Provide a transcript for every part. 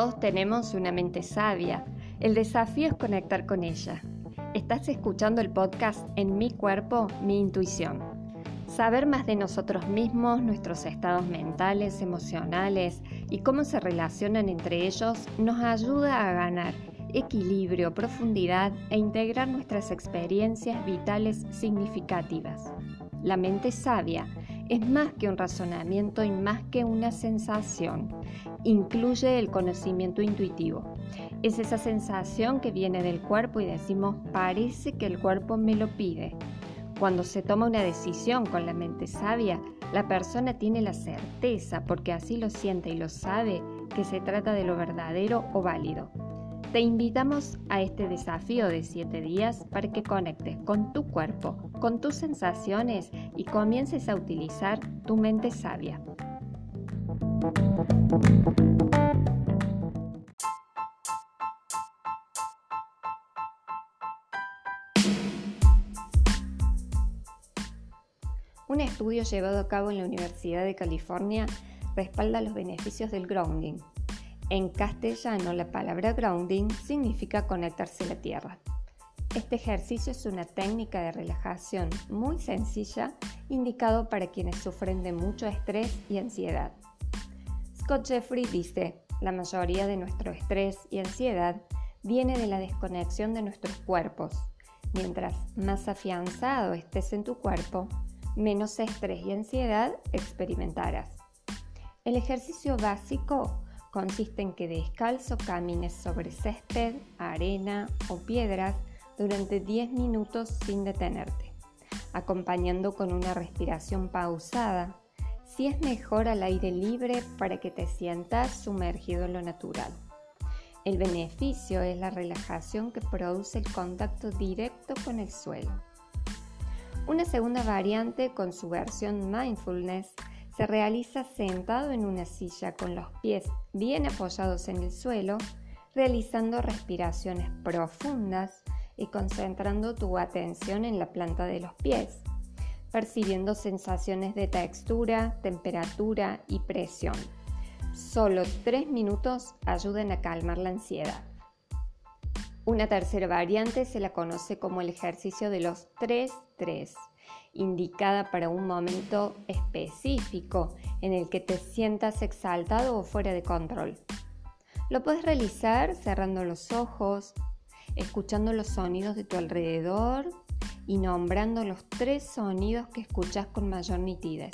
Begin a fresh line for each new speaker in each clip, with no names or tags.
Todos tenemos una mente sabia. El desafío es conectar con ella. Estás escuchando el podcast En mi cuerpo, mi intuición. Saber más de nosotros mismos, nuestros estados mentales, emocionales y cómo se relacionan entre ellos nos ayuda a ganar equilibrio, profundidad e integrar nuestras experiencias vitales significativas. La mente sabia es más que un razonamiento y más que una sensación. Incluye el conocimiento intuitivo. Es esa sensación que viene del cuerpo y decimos, parece que el cuerpo me lo pide. Cuando se toma una decisión con la mente sabia, la persona tiene la certeza, porque así lo siente y lo sabe, que se trata de lo verdadero o válido. Te invitamos a este desafío de 7 días para que conectes con tu cuerpo, con tus sensaciones y comiences a utilizar tu mente sabia. Un estudio llevado a cabo en la Universidad de California respalda los beneficios del grounding, en castellano, la palabra grounding significa conectarse a la tierra. Este ejercicio es una técnica de relajación muy sencilla indicado para quienes sufren de mucho estrés y ansiedad. Scott Jeffrey dice, la mayoría de nuestro estrés y ansiedad viene de la desconexión de nuestros cuerpos. Mientras más afianzado estés en tu cuerpo, menos estrés y ansiedad experimentarás. El ejercicio básico consiste en que descalzo camines sobre césped, arena o piedras durante 10 minutos sin detenerte, acompañando con una respiración pausada, si es mejor al aire libre para que te sientas sumergido en lo natural. El beneficio es la relajación que produce el contacto directo con el suelo. Una segunda variante con su versión mindfulness se realiza sentado en una silla con los pies bien apoyados en el suelo, realizando respiraciones profundas y concentrando tu atención en la planta de los pies, percibiendo sensaciones de textura, temperatura y presión. Solo tres minutos ayudan a calmar la ansiedad. Una tercera variante se la conoce como el ejercicio de los 3-3 indicada para un momento específico en el que te sientas exaltado o fuera de control. Lo puedes realizar cerrando los ojos, escuchando los sonidos de tu alrededor y nombrando los tres sonidos que escuchas con mayor nitidez.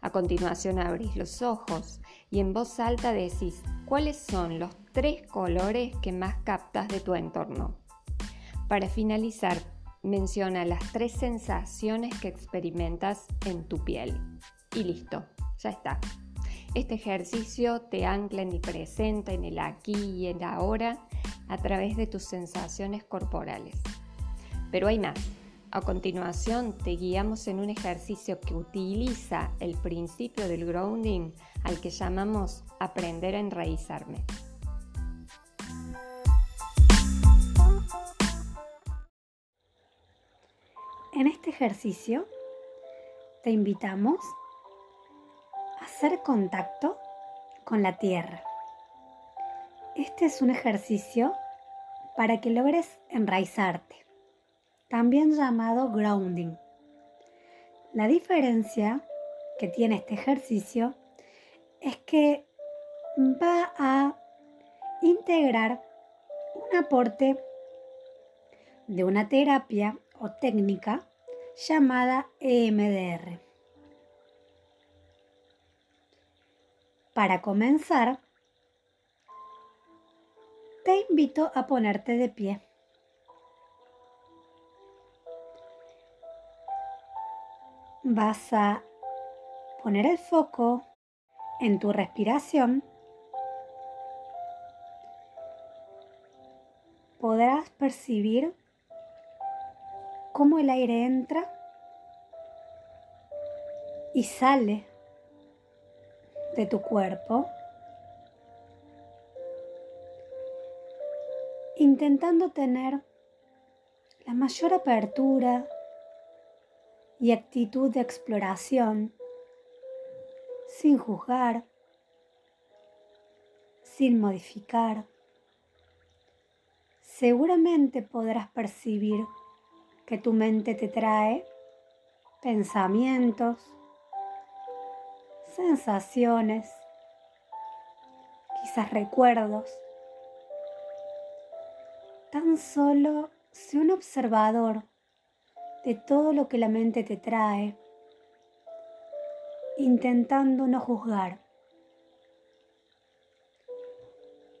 A continuación abrís los ojos y en voz alta decís cuáles son los tres colores que más captas de tu entorno. Para finalizar, menciona las tres sensaciones que experimentas en tu piel. Y listo, ya está. Este ejercicio te ancla en el presente, en el aquí y en la ahora, a través de tus sensaciones corporales. Pero hay más. A continuación te guiamos en un ejercicio que utiliza el principio del grounding al que llamamos aprender a enraizarme.
En este ejercicio te invitamos a hacer contacto con la tierra. Este es un ejercicio para que logres enraizarte, también llamado grounding. La diferencia que tiene este ejercicio es que va a integrar un aporte de una terapia técnica llamada EMDR. Para comenzar, te invito a ponerte de pie. Vas a poner el foco en tu respiración. Podrás percibir cómo el aire entra y sale de tu cuerpo, intentando tener la mayor apertura y actitud de exploración, sin juzgar, sin modificar, seguramente podrás percibir que tu mente te trae pensamientos, sensaciones, quizás recuerdos. Tan solo sé un observador de todo lo que la mente te trae, intentando no juzgar.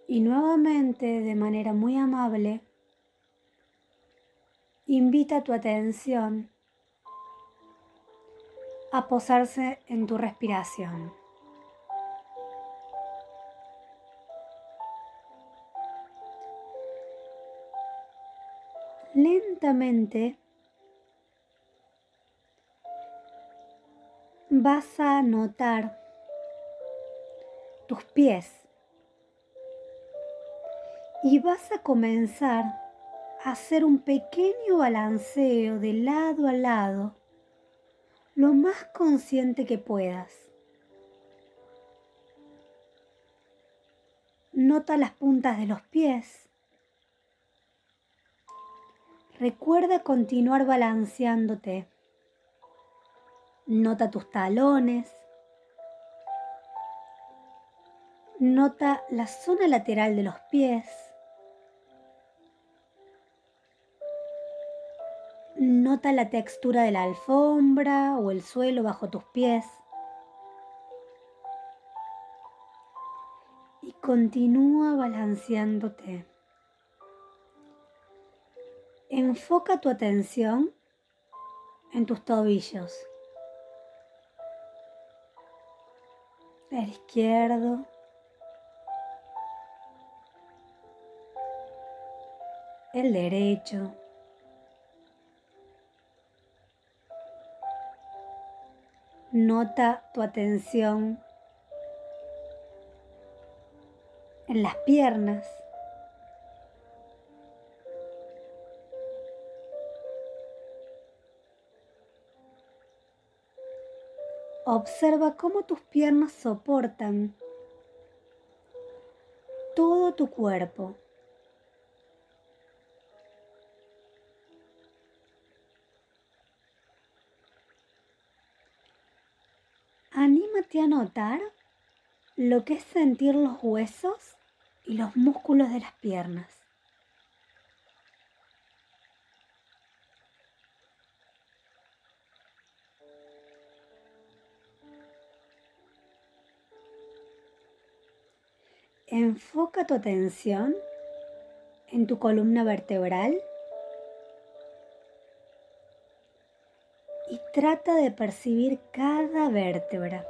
Y nuevamente, de manera muy amable, invita tu atención a posarse en tu respiración. Lentamente vas a notar tus pies y vas a comenzar hacer un pequeño balanceo de lado a lado lo más consciente que puedas. Nota las puntas de los pies. Recuerda continuar balanceándote. Nota tus talones. Nota la zona lateral de los pies. Nota la textura de la alfombra o el suelo bajo tus pies. Y continúa balanceándote. Enfoca tu atención en tus tobillos. El izquierdo. El derecho. Nota tu atención en las piernas. Observa cómo tus piernas soportan todo tu cuerpo. Notar lo que es sentir los huesos y los músculos de las piernas. Enfoca tu atención en tu columna vertebral y trata de percibir cada vértebra,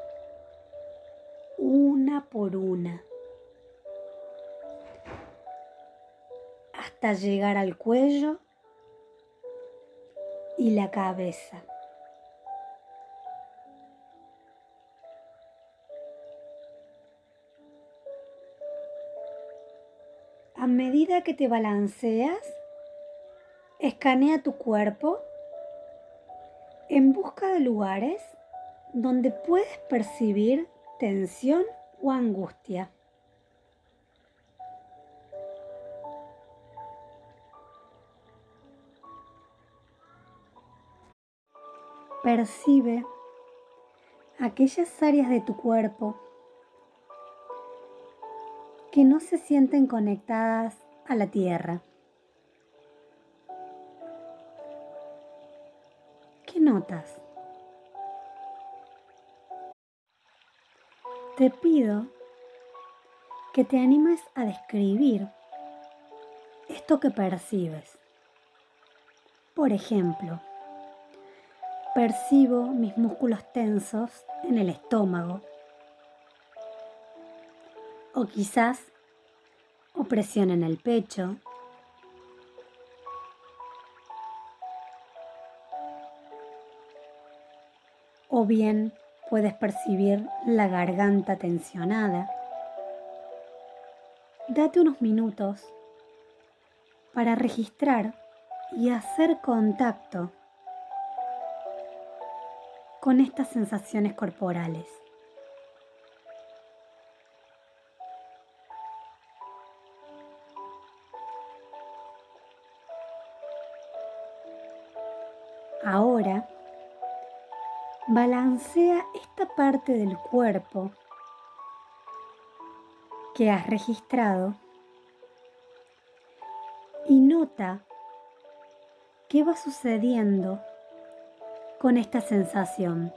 una por una, hasta llegar al cuello y la cabeza. A medida que te balanceas, escanea tu cuerpo en busca de lugares donde puedes percibir tensión o angustia. Percibe aquellas áreas de tu cuerpo que no se sienten conectadas a la tierra. ¿Qué notas? Te pido que te animes a describir esto que percibes. Por ejemplo, percibo mis músculos tensos en el estómago o quizás opresión en el pecho. O bien puedes percibir la garganta tensionada. Date unos minutos para registrar y hacer contacto con estas sensaciones corporales. Balancea esta parte del cuerpo que has registrado y nota qué va sucediendo con esta sensación.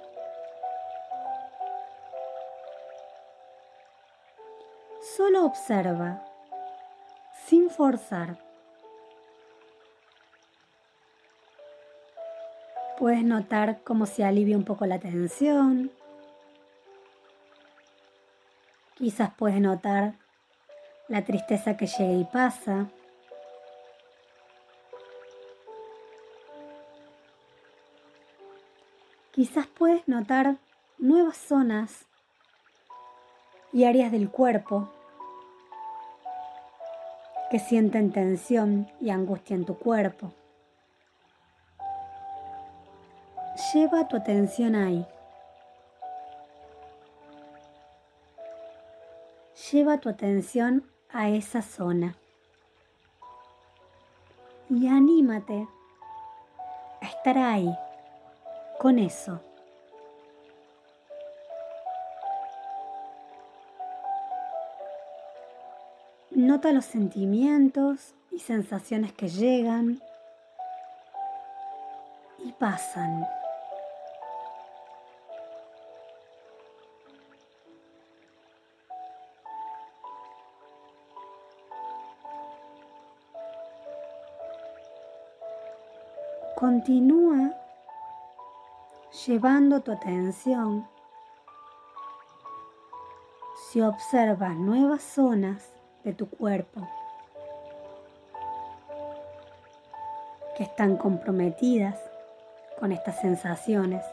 Solo observa, sin forzar. Puedes notar cómo se alivia un poco la tensión. Quizás puedes notar la tristeza que llega y pasa. Quizás puedes notar nuevas zonas y áreas del cuerpo que sienten tensión y angustia en tu cuerpo. Lleva tu atención ahí. Lleva tu atención a esa zona. Y anímate a estar ahí, con eso. Nota los sentimientos y sensaciones que llegan y pasan. Continúa llevando tu atención si observas nuevas zonas de tu cuerpo que están comprometidas con estas sensaciones.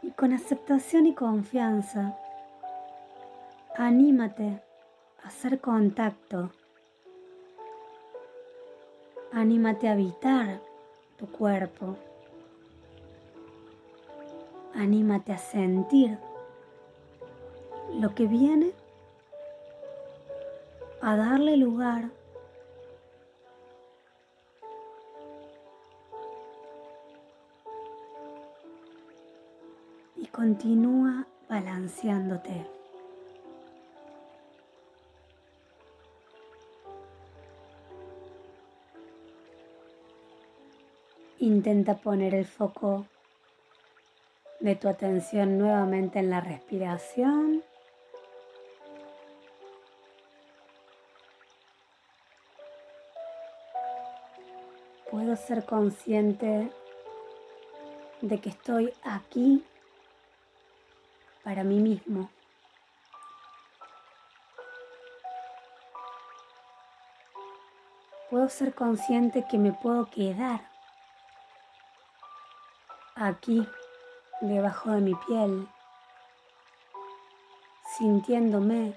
Y con aceptación y confianza, anímate a hacer contacto Anímate a habitar tu cuerpo. Anímate a sentir lo que viene, a darle lugar. Y continúa balanceándote. Intenta poner el foco de tu atención nuevamente en la respiración. Puedo ser consciente de que estoy aquí para mí mismo. Puedo ser consciente que me puedo quedar aquí, debajo de mi piel, sintiéndome,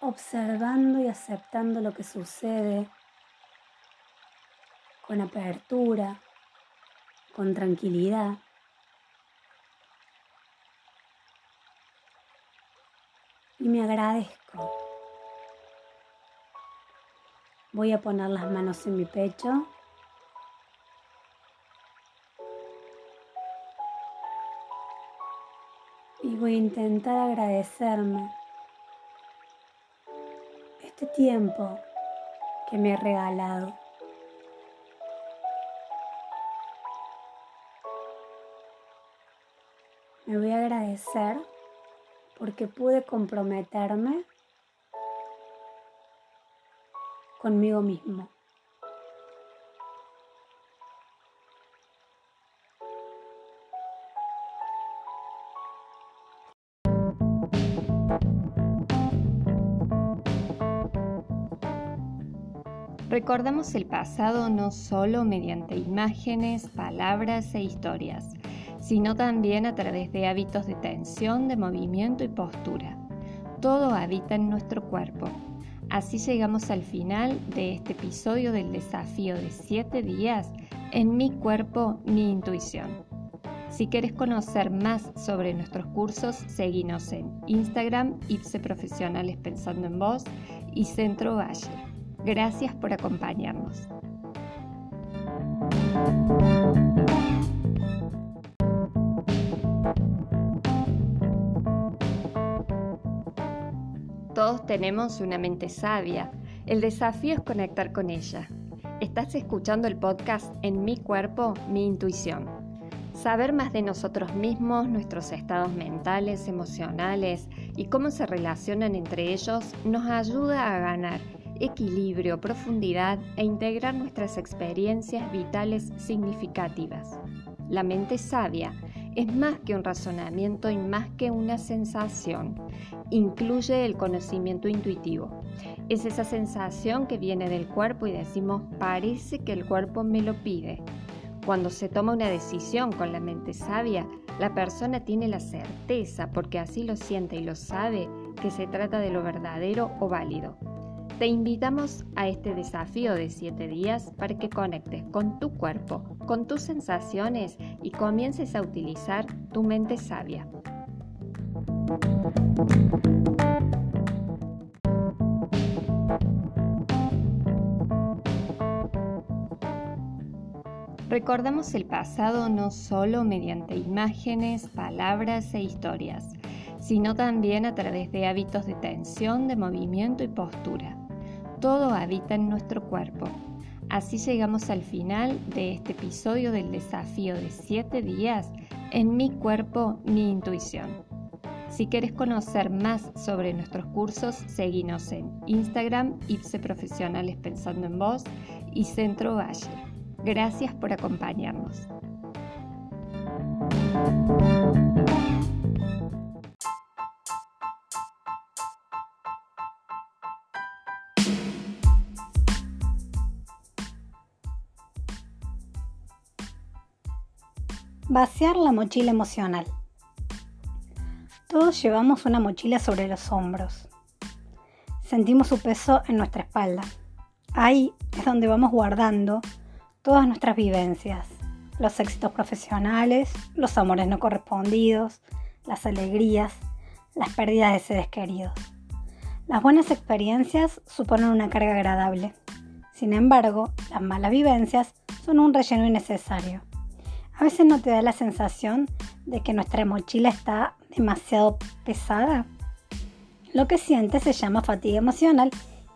observando y aceptando lo que sucede con apertura, con tranquilidad. Y me agradezco. Voy a poner las manos en mi pecho voy a intentar agradecerme este tiempo que me he regalado. Me voy a agradecer porque pude comprometerme conmigo mismo.
Recordamos el pasado no solo mediante imágenes, palabras e historias, sino también a través de hábitos de tensión, de movimiento y postura. Todo habita en nuestro cuerpo. Así llegamos al final de este episodio del desafío de 7 días en mi cuerpo, mi intuición. Si quieres conocer más sobre nuestros cursos, seguinos en Instagram, IPSE Profesionales Pensando en Vos y Centro Valle. Gracias por acompañarnos. Todos tenemos una mente sabia. El desafío es conectar con ella. Estás escuchando el podcast En mi cuerpo, mi intuición. Saber más de nosotros mismos, nuestros estados mentales, emocionales y cómo se relacionan entre ellos nos ayuda a ganar equilibrio, profundidad e integrar nuestras experiencias vitales significativas. La mente sabia es más que un razonamiento y más que una sensación. Incluye el conocimiento intuitivo. Es esa sensación que viene del cuerpo y decimos, parece que el cuerpo me lo pide. Cuando se toma una decisión con la mente sabia, la persona tiene la certeza, porque así lo siente y lo sabe, que se trata de lo verdadero o válido. Te invitamos a este desafío de 7 días para que conectes con tu cuerpo, con tus sensaciones y comiences a utilizar tu mente sabia. Recordamos el pasado no solo mediante imágenes, palabras e historias, sino también a través de hábitos de tensión, de movimiento y postura todo habita en nuestro cuerpo. Así llegamos al final de este episodio del desafío de 7 días en mi cuerpo, mi intuición. Si quieres conocer más sobre nuestros cursos, seguinos en Instagram, IPSE Profesionales Pensando en Vos y Centro Valle. Gracias por acompañarnos.
Vaciar la mochila emocional. Todos llevamos una mochila sobre los hombros. Sentimos su peso en nuestra espalda. Ahí es donde vamos guardando todas nuestras vivencias, los éxitos profesionales, los amores no correspondidos, las alegrías, las pérdidas de seres queridos. Las buenas experiencias suponen una carga agradable. Sin embargo, las malas vivencias son un relleno innecesario. A veces no te da la sensación de que nuestra mochila está demasiado pesada. Lo que sientes se llama fatiga emocional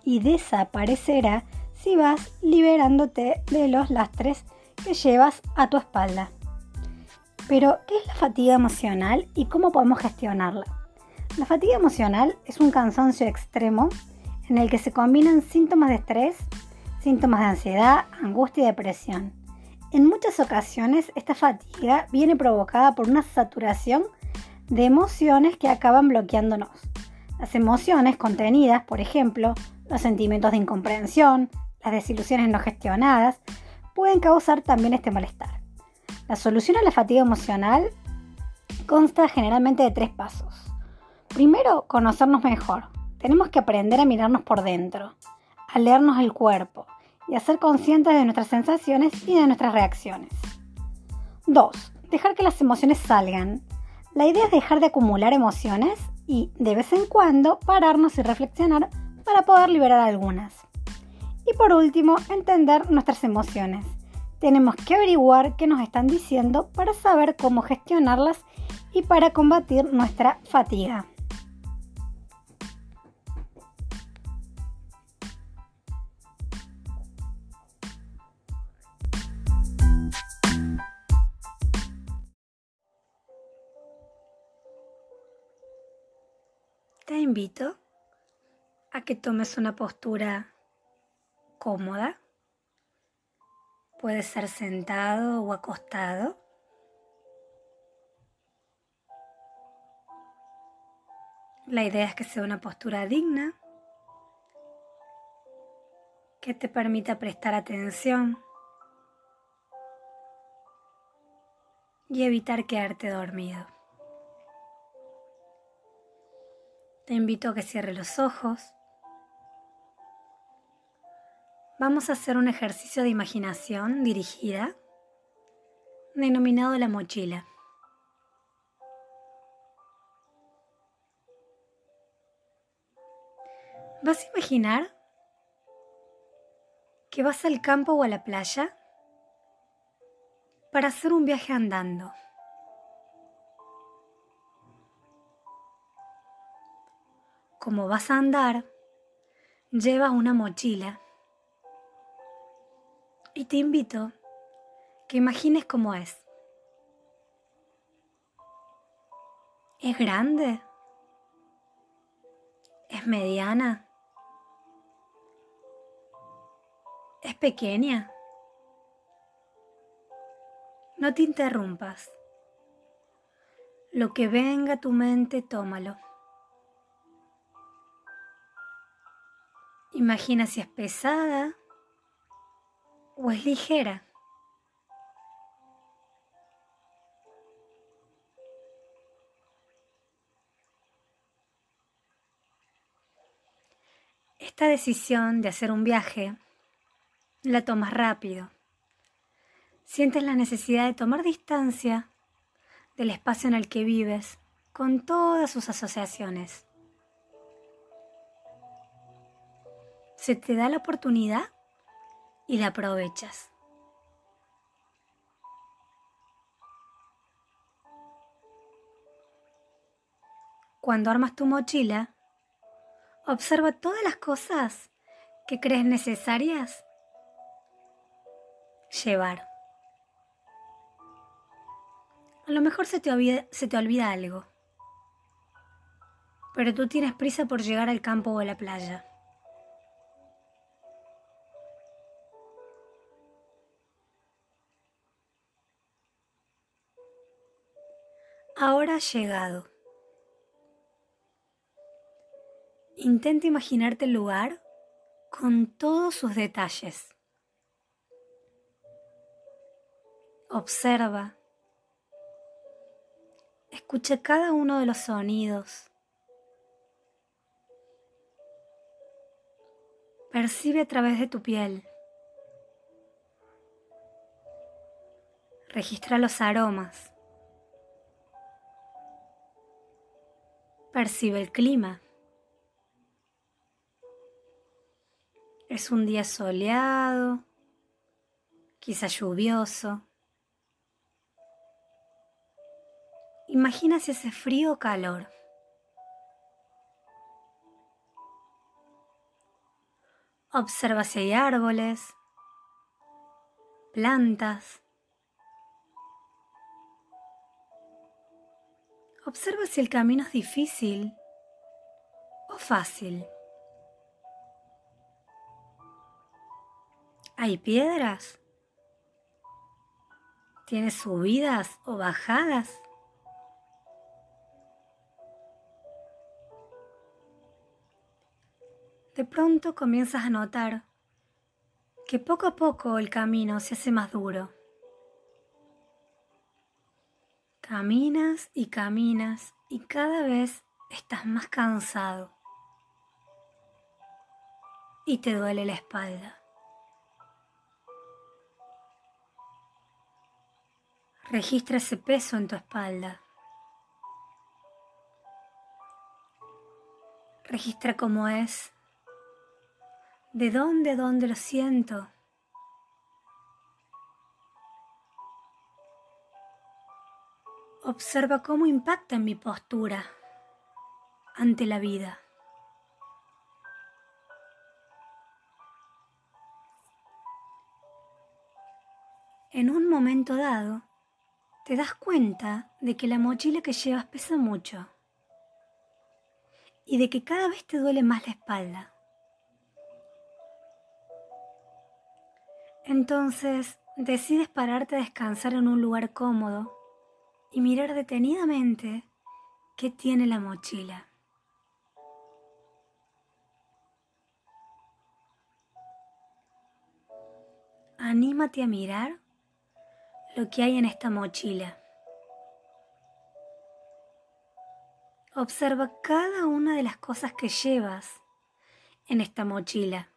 y desaparecerá si vas liberándote de los lastres que llevas a tu espalda. Pero, ¿qué es la fatiga emocional y cómo podemos gestionarla? La fatiga emocional es un cansancio extremo en el que se combinan síntomas de estrés, síntomas de ansiedad, angustia y depresión. En muchas ocasiones esta fatiga viene provocada por una saturación de emociones que acaban bloqueándonos. Las emociones contenidas, por ejemplo, los sentimientos de incomprensión, las desilusiones no gestionadas, pueden causar también este malestar. La solución a la fatiga emocional consta generalmente de tres pasos. Primero, conocernos mejor. Tenemos que aprender a mirarnos por dentro, a leernos el cuerpo, y a ser conscientes de nuestras sensaciones y de nuestras reacciones. 2. Dejar que las emociones salgan. La idea es dejar de acumular emociones y, de vez en cuando, pararnos y reflexionar para poder liberar algunas. Y por último, entender nuestras emociones. Tenemos que averiguar qué nos están diciendo para saber cómo gestionarlas y para combatir nuestra fatiga. Invito a que tomes una postura cómoda. Puede ser sentado o acostado. La idea es que sea una postura digna, que te permita prestar atención y evitar quedarte dormido. Te invito a que cierre los ojos. Vamos a hacer un ejercicio de imaginación dirigida denominado la mochila. ¿Vas a imaginar que vas al campo o a la playa para hacer un viaje andando? Como vas a andar, llevas una mochila. Y te invito que imagines cómo es. ¿Es grande? ¿Es mediana? ¿Es pequeña? No te interrumpas. Lo que venga a tu mente, tómalo. Imagina si es pesada o es ligera. Esta decisión de hacer un viaje la tomas rápido. Sientes la necesidad de tomar distancia del espacio en el que vives con todas sus asociaciones. Se te da la oportunidad y la aprovechas. Cuando armas tu mochila, observa todas las cosas que crees necesarias llevar. A lo mejor se te, olvida, se te olvida algo, pero tú tienes prisa por llegar al campo o a la playa. Llegado. Intenta imaginarte el lugar con todos sus detalles. Observa Escucha cada uno de los sonidos. Percibe a través de tu piel. Registra los aromas. Percibe el clima. Es un día soleado, quizá lluvioso. Imagina si hace frío o calor. Observa si hay árboles, plantas. Observa si el camino es difícil o fácil. ¿Hay piedras? ¿Tiene subidas o bajadas? de pronto comienzas a notar que poco a poco el camino se hace más duro. Caminas y caminas y cada vez estás más cansado y te duele la espalda. Registra ese peso en tu espalda. Registra cómo es ¿De dónde, dónde lo siento? Observa cómo impacta en mi postura ante la vida. En un momento dado, te das cuenta de que la mochila que llevas pesa mucho y de que cada vez te duele más la espalda. Entonces decides pararte a descansar en un lugar cómodo y mirar detenidamente qué tiene la mochila. Anímate a mirar lo que hay en esta mochila. Observa cada una de las cosas que llevas en esta mochila.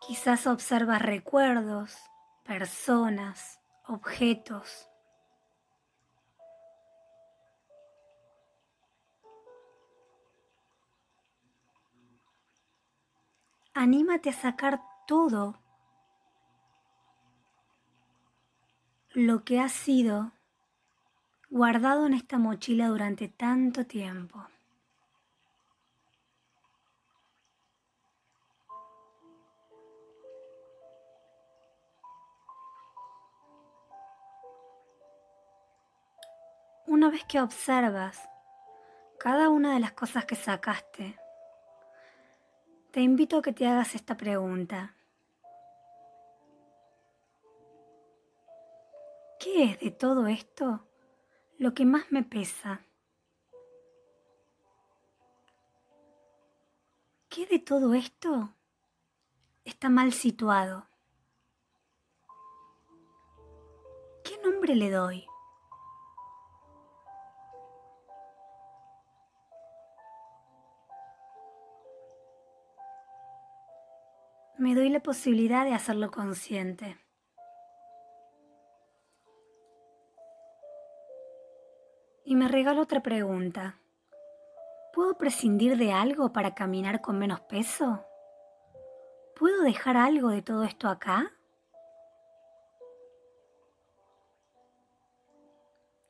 Quizás observas recuerdos, personas, objetos. Anímate a sacar todo lo que ha sido guardado en esta mochila durante tanto tiempo. Una vez que observas cada una de las cosas que sacaste, te invito a que te hagas esta pregunta. ¿Qué es de todo esto lo que más me pesa? ¿Qué de todo esto está mal situado? ¿Qué nombre le doy? Me doy la posibilidad de hacerlo consciente. Y me regalo otra pregunta. ¿Puedo prescindir de algo para caminar con menos peso? ¿Puedo dejar algo de todo esto acá?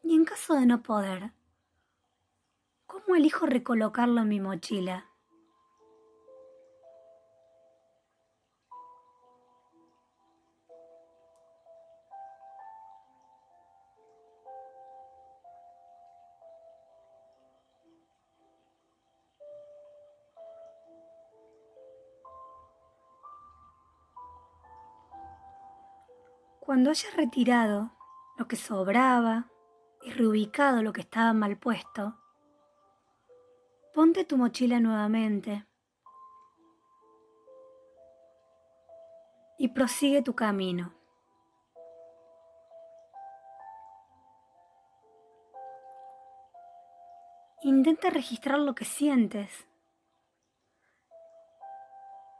Y en caso de no poder, ¿cómo elijo recolocarlo en mi mochila? Cuando hayas retirado lo que sobraba y reubicado lo que estaba mal puesto, ponte tu mochila nuevamente y prosigue tu camino. Intenta registrar lo que sientes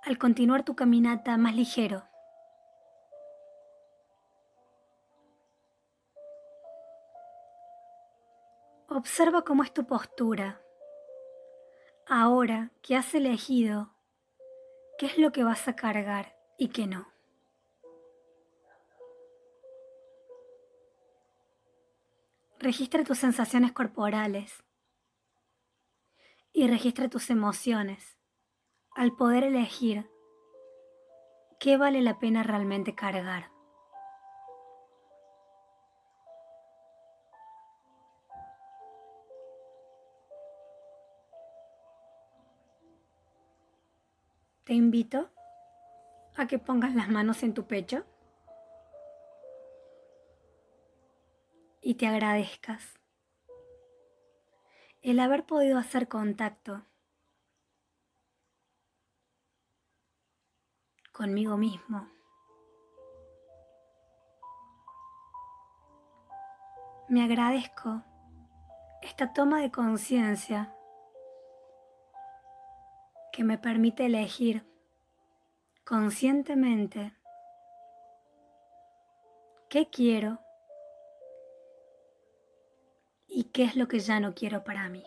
al continuar tu caminata más ligero. Observa cómo es tu postura. Ahora que has elegido qué es lo que vas a cargar y qué no. Registra tus sensaciones corporales y registra tus emociones al poder elegir qué vale la pena realmente cargar. Te invito a que pongas las manos en tu pecho y te agradezcas el haber podido hacer contacto conmigo mismo. Me agradezco esta toma de conciencia que me permite elegir conscientemente qué quiero y qué es lo que ya no quiero para mí.